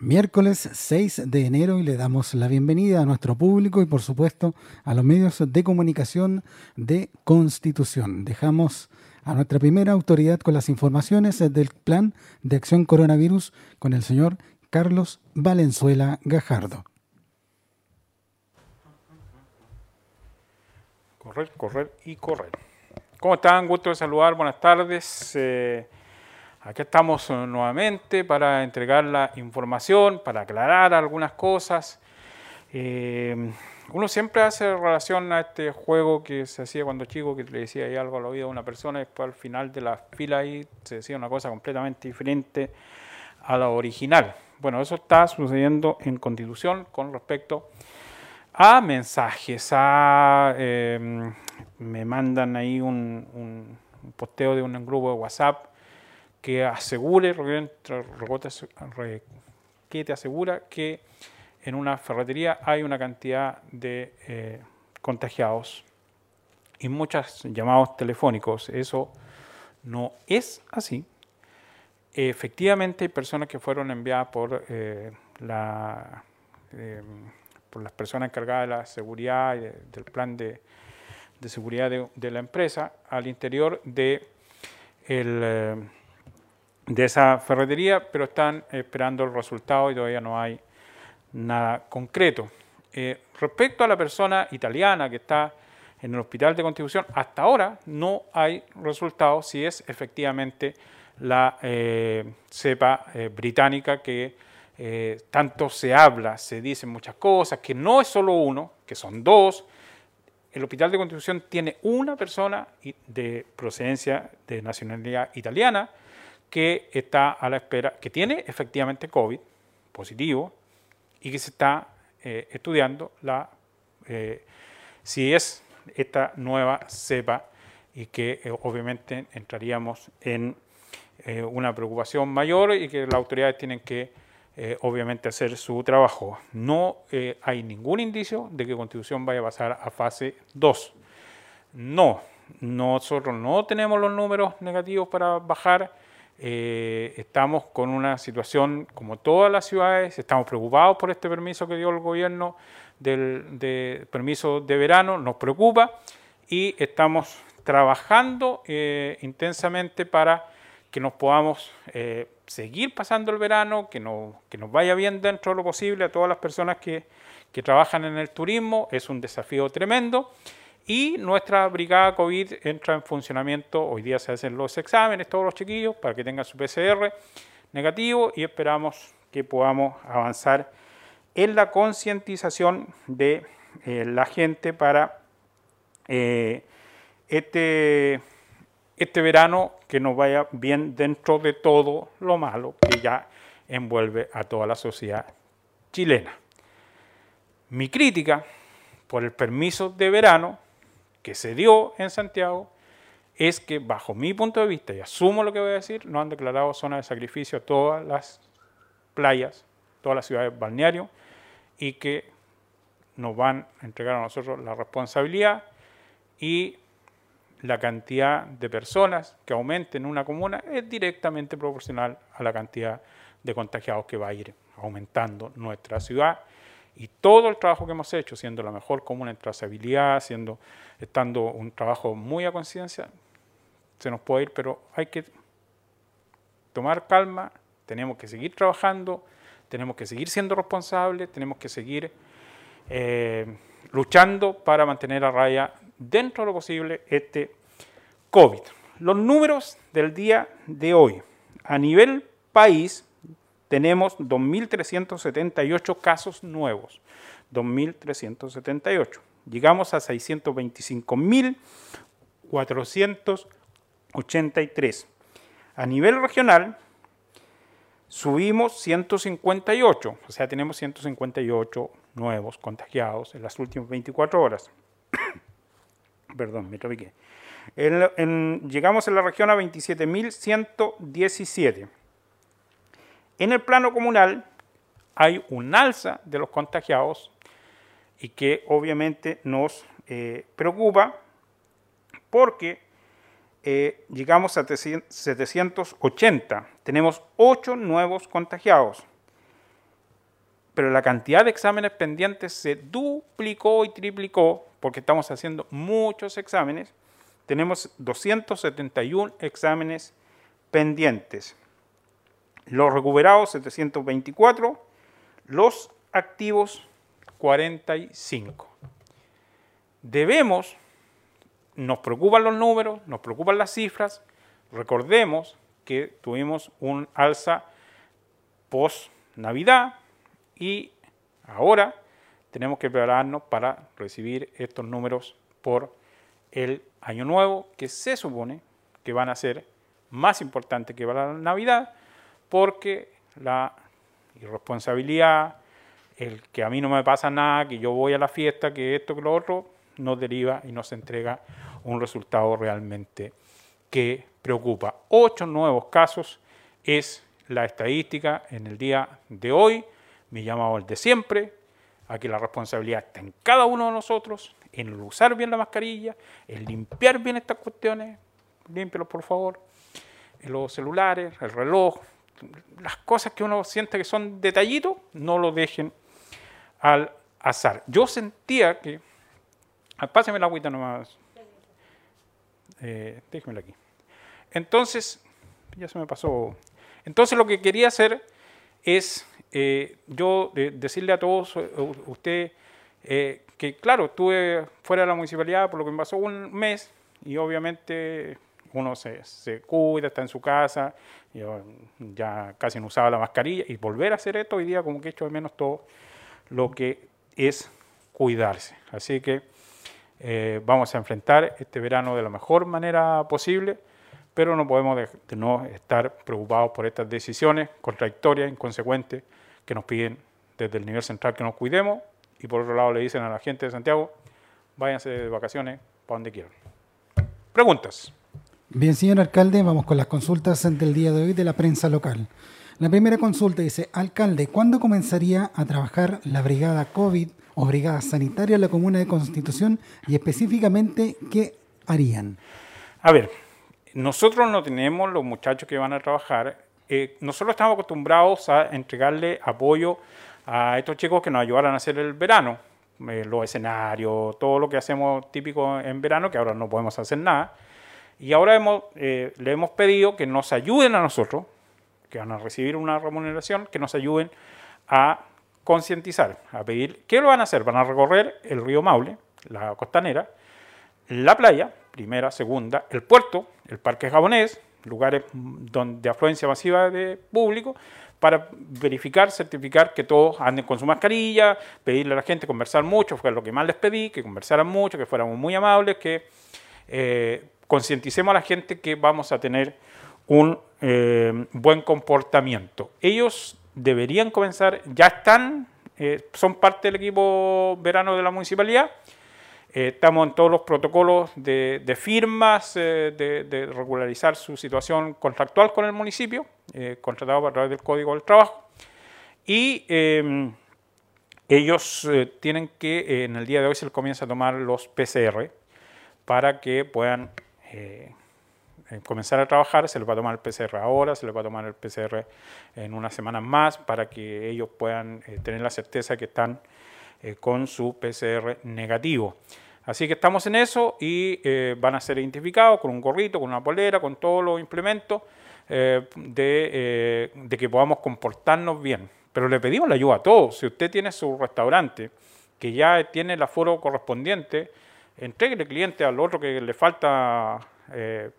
Miércoles 6 de enero y le damos la bienvenida a nuestro público y por supuesto a los medios de comunicación de Constitución. Dejamos a nuestra primera autoridad con las informaciones del plan de acción coronavirus con el señor Carlos Valenzuela Gajardo. Correr, correr y correr. ¿Cómo están? Gusto de saludar, buenas tardes. Eh, Aquí estamos eh, nuevamente para entregar la información, para aclarar algunas cosas. Eh, uno siempre hace relación a este juego que se hacía cuando chico, que le decía ahí algo al oído a una persona, y después al final de la fila ahí se decía una cosa completamente diferente a la original. Bueno, eso está sucediendo en Constitución con respecto a mensajes, a, em, me mandan ahí un posteo de un grupo de WhatsApp que asegure, que te asegura que en una ferretería hay una cantidad de eh, contagiados y muchos llamados telefónicos. Eso no es así. Efectivamente hay personas que fueron enviadas por, eh, la, eh, por las personas encargadas de la seguridad y del plan de, seguridad de, de, la empresa al interior de el de esa ferretería, pero están esperando el resultado y todavía no hay nada concreto. Eh, respecto a la persona italiana que está en el hospital de Constitución, hasta ahora no hay resultado si es efectivamente la eh, cepa eh, británica que tanto se habla, se dicen muchas cosas, que no es solo uno, que son dos. El hospital de Constitución tiene una persona de procedencia de nacionalidad italiana, que está a la espera, que tiene efectivamente COVID positivo y que se está eh, estudiando la, eh, si es esta nueva cepa y que eh, obviamente entraríamos en una preocupación mayor y que las autoridades tienen que obviamente hacer su trabajo. No hay ningún indicio de que Constitución vaya a pasar a fase 2. No, nosotros no tenemos los números negativos para bajar eh, estamos con una situación como todas las ciudades, estamos preocupados por este permiso que dio el gobierno del de permiso de verano, nos preocupa y estamos trabajando eh, intensamente para que nos podamos eh, seguir pasando el verano, que, no, que nos vaya bien dentro de lo posible a todas las personas que, que trabajan en el turismo, es un desafío tremendo y nuestra brigada COVID entra en funcionamiento. Hoy día se hacen los exámenes, todos los chiquillos, para que tengan su PCR negativo y esperamos que podamos avanzar en la concientización de eh, la gente para eh, este, este verano que nos vaya bien dentro de todo lo malo que ya envuelve a toda la sociedad chilena. Mi crítica por el permiso de verano que se dio en Santiago es que, bajo mi punto de vista, y asumo lo que voy a decir, no han declarado zona de sacrificio a todas las playas, todas las ciudades balnearios, y que nos van a entregar a nosotros la responsabilidad y la cantidad de personas que aumenten en una comuna es directamente proporcional a la cantidad de contagiados que va a ir aumentando nuestra ciudad y todo el trabajo que hemos hecho, siendo la mejor comuna en trazabilidad, siendo, estando un trabajo muy a conciencia, se nos puede ir, pero hay que tomar calma, tenemos que seguir trabajando, tenemos que seguir siendo responsables, tenemos que seguir eh, luchando para mantener a raya dentro de lo posible este COVID. Los números del día de hoy. A nivel país, tenemos 2.378 casos nuevos. 2.378. Llegamos a 625.483. A nivel regional, subimos 158, o sea, tenemos 158 nuevos contagiados en las últimas 24 horas. Perdón, me trabiqué. llegamos en la región a 27.117. En el plano comunal hay un alza de los contagiados y que obviamente nos eh, preocupa porque eh, llegamos a 780. Tenemos 8 nuevos contagiados. pero la cantidad de exámenes pendientes se duplicó y triplicó porque estamos haciendo muchos exámenes. Tenemos 271 exámenes pendientes. Los recuperados 724, los activos 45. Debemos, nos preocupan los números, nos preocupan las cifras, recordemos que tuvimos un alza post Navidad y ahora tenemos que prepararnos para recibir estos números por el año nuevo, que se supone que van a ser más importantes que para la Navidad, porque la irresponsabilidad, el que a mí no me pasa nada, que yo voy a la fiesta, que esto, que lo otro, nos deriva y nos entrega un resultado realmente que preocupa. Ocho nuevos casos es la estadística en el día de hoy, me llamado el de siempre, aquí la responsabilidad está en cada uno de nosotros, en usar bien la mascarilla, en limpiar bien estas cuestiones, límpielo por favor, los celulares, el reloj, las cosas que uno siente que son detallitos, no lo dejen al azar. Yo sentía que, ah, páseme la agüita nomás, eh, déjemela aquí. Entonces, ya se me pasó. Entonces lo que quería hacer es eh, yo decirle a todos eh, usted eh, que, claro, estuve fuera de la municipalidad por lo que me pasó un mes y obviamente uno se, se cuida, está en su casa, yo ya casi no usaba la mascarilla y volver a hacer esto hoy día como que he hecho de menos todo lo que es cuidarse. Así que vamos a enfrentar este verano de la mejor manera posible pero no podemos de, no estar preocupados por estas decisiones contradictorias, inconsecuentes, que nos piden desde el nivel central que nos cuidemos y por otro lado le dicen a la gente de Santiago, váyanse de vacaciones para donde quieran. Preguntas. Bien, señor alcalde, vamos con las consultas del día de hoy de la prensa local. La primera consulta dice, alcalde, ¿cuándo comenzaría a trabajar la brigada COVID o brigada sanitaria en la comuna de Constitución y específicamente qué harían? A ver, nosotros no tenemos los muchachos que van a trabajar. Eh, nosotros estamos acostumbrados a entregarle apoyo a estos chicos que nos ayudaran a hacer el verano, eh, los escenarios, todo lo que hacemos típico en verano, que ahora no podemos hacer nada. Y ahora hemos, eh, le hemos pedido que nos ayuden a nosotros, que van a recibir una remuneración, que nos ayuden a concientizar, a pedir, ¿qué lo van a hacer? Van a recorrer el río Maule, la costanera, la playa, primera, segunda, el puerto, el parque japonés, lugares de afluencia masiva de público, para verificar, certificar que todos anden con su mascarilla, pedirle a la gente conversar mucho, fue lo que más les pedí, que conversaran mucho, que fuéramos muy amables, que eh, concienticemos a la gente que vamos a tener un eh, buen comportamiento. Ellos deberían comenzar, ya están, eh, son parte del equipo verano de la municipalidad, eh, estamos en todos los protocolos de, firmas, eh, de, regularizar su situación contractual con el municipio, contratado a través del Código del Trabajo. Y ellos tienen que, en el día de hoy se les comienza a tomar los PCR para que puedan comenzar a trabajar. Se les va a tomar el PCR ahora, se les va a tomar el PCR en unas semanas más para que ellos puedan tener la certeza que están eh, con su PCR negativo. Así que estamos en eso y eh, van a ser identificados con un gorrito, con una polera, con todos los implementos eh, de, de, que podamos comportarnos bien. Pero le pedimos la ayuda a todos. Si usted tiene su restaurante que ya tiene el aforo correspondiente, entregue el cliente al otro que le falta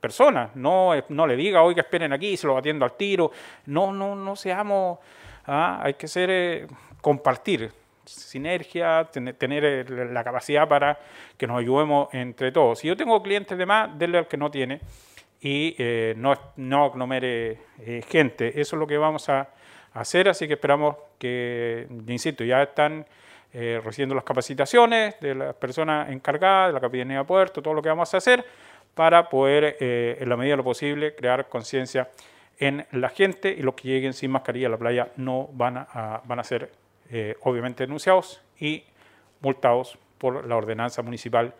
personas. No, no le diga, oiga, esperen aquí, se lo atiendo al tiro. No, no, no seamos... ¿ah? hay que ser compartir sinergia, tener eh, la capacidad para que nos ayudemos entre todos. Si yo tengo clientes de más, denle al que no tiene y eh, no, no aglomere eh, gente. Eso es lo que vamos a hacer, así que esperamos que, insisto, ya están recibiendo las capacitaciones de las personas encargadas, de la Capitanía de Puerto, todo lo que vamos a hacer para poder, en la medida de lo posible, crear conciencia en la gente y los que lleguen sin mascarilla a la playa no van a, van a ser eh, obviamente denunciados y multados por la ordenanza municipal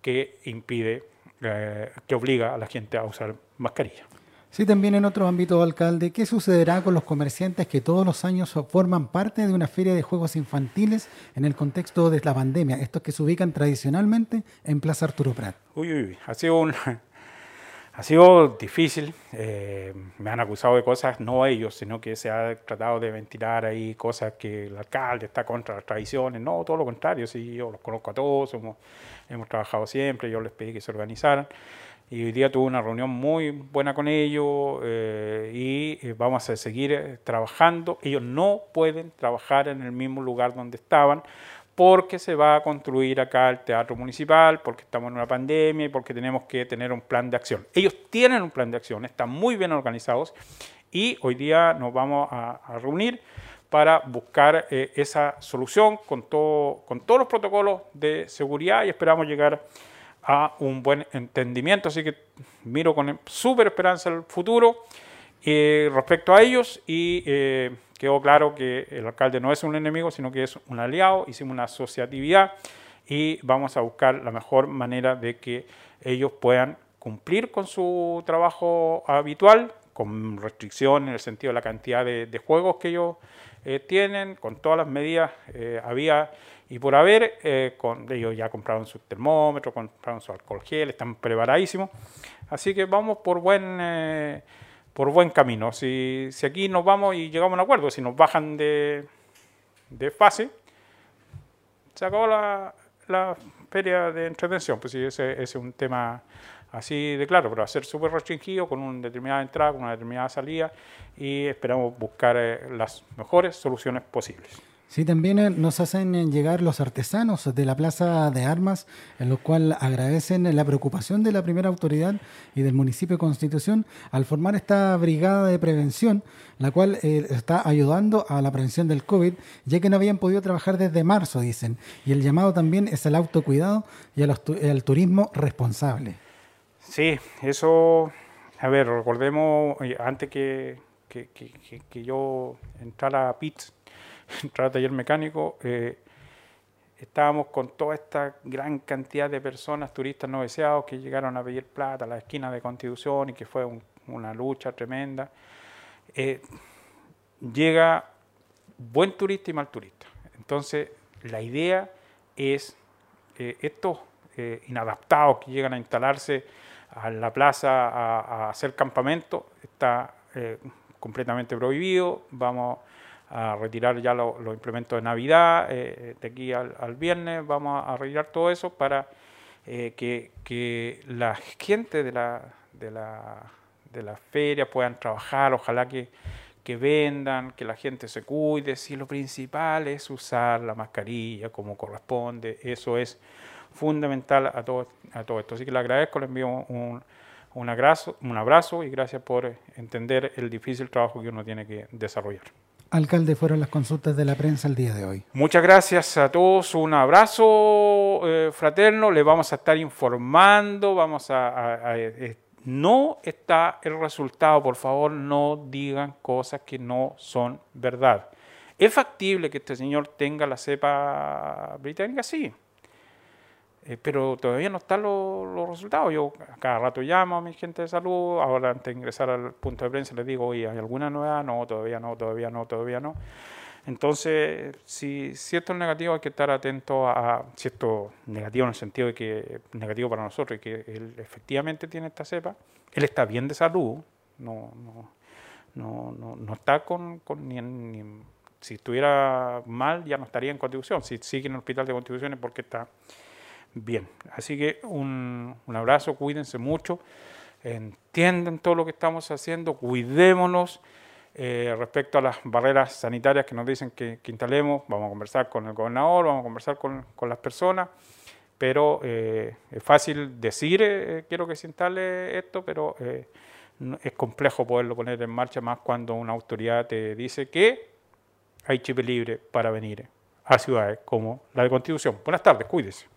que impide, eh, que obliga a la gente a usar mascarilla. Sí, también en otro ámbito, alcalde, ¿qué sucederá con los comerciantes que todos los años forman parte de una feria de juegos infantiles en el contexto de la pandemia? Estos que se ubican tradicionalmente en Plaza Arturo Prat. Uy, uy, ha sido un, ha sido difícil. Eh, me han acusado de cosas, no ellos, sino que se ha tratado de ventilar ahí cosas que el alcalde está contra las tradiciones. No, todo lo contrario. Sí, yo los conozco a todos, hemos, hemos trabajado siempre, yo les pedí que se organizaran y hoy día tuve una reunión muy buena con ellos eh, y eh, vamos a seguir eh, trabajando. Ellos no pueden trabajar en el mismo lugar donde estaban porque se va a construir acá el teatro municipal, porque estamos en una pandemia y porque tenemos que tener un plan de acción. Ellos tienen un plan de acción, están muy bien organizados y hoy día nos vamos a, reunir para buscar esa solución con, todo, con todos los protocolos de seguridad y esperamos llegar a un buen entendimiento. Así que miro con súper esperanza el futuro eh, respecto a ellos y eh, quedó claro que el alcalde no es un enemigo, sino que es un aliado. Hicimos una asociatividad y vamos a buscar la mejor manera de que ellos puedan cumplir con su trabajo habitual, con restricción en el sentido de la cantidad de, juegos que ellos eh, tienen, con todas las medidas había y por haber, eh, con, ellos ya compraron su termómetro, compraron su alcohol gel, están preparadísimos. Así que vamos por buen, eh, por buen camino. Si, si, aquí nos vamos y llegamos a un acuerdo, si nos bajan de, de fase, se acabó la, la feria de entretención. Pues sí, ese, es un tema así de claro, pero ser súper restringido, con una determinada entrada, con una determinada salida, y esperamos buscar eh, las mejores soluciones posibles. Sí, también eh, nos hacen eh, llegar los artesanos de la Plaza de Armas, en lo cual agradecen la preocupación de la primera autoridad y del municipio de Constitución al formar esta brigada de prevención, la cual eh, está ayudando a la prevención del COVID, ya que no habían podido trabajar desde marzo, dicen. Y el llamado también es al autocuidado y al, turismo responsable. Sí, eso, a ver, recordemos, antes que, que, que yo entrara a PITS, entrar al taller mecánico, eh, estábamos con toda esta gran cantidad de personas, turistas no deseados, que llegaron a pedir plata a la esquina de Constitución y que fue una lucha tremenda. Eh, llega buen turista y mal turista. Entonces, la idea es eh, estos inadaptados que llegan a instalarse a la plaza a, hacer campamento, está completamente prohibido. Vamos a retirar ya los implementos de Navidad, eh, de aquí al, viernes vamos a retirar todo eso para eh, que, la gente de la, de, la, de la feria puedan trabajar, ojalá que, que vendan, que la gente se cuide, si lo principal es usar la mascarilla como corresponde, eso es fundamental a todo, a todo esto. Así que le agradezco, le envío un, un, abrazo, un abrazo y gracias por entender el difícil trabajo que uno tiene que desarrollar. Alcalde, fueron las consultas de la prensa el día de hoy. Muchas gracias a todos, un abrazo eh, fraterno, le vamos a estar informando, vamos a, eh, no está el resultado, por favor no digan cosas que no son verdad. ¿Es factible que este señor tenga la cepa británica? Sí. Eh, pero todavía no están los, resultados. Yo cada rato llamo a mi gente de salud, ahora antes de ingresar al punto de prensa les digo, oye, ¿hay alguna novedad? No, todavía no, todavía no, todavía no. Entonces, si, si esto es negativo, hay que estar atento a, si esto es negativo en el sentido de que es negativo para nosotros y que él efectivamente tiene esta cepa, él está bien de salud, no, no, no, no, no está con, ni, ni, si estuviera mal ya no estaría en Constitución, si sigue en el hospital de Constitución es porque está bien. Así que un, abrazo, cuídense mucho, entienden todo lo que estamos haciendo, cuidémonos. Eh, respecto a las barreras sanitarias que nos dicen que, instalemos, vamos a conversar con el gobernador, vamos a conversar con, las personas, pero eh, es fácil decir eh, quiero que se instale esto, pero es complejo poderlo poner en marcha más cuando una autoridad te dice que hay chip libre para venir a ciudades como la de Constitución. Buenas tardes, cuídese.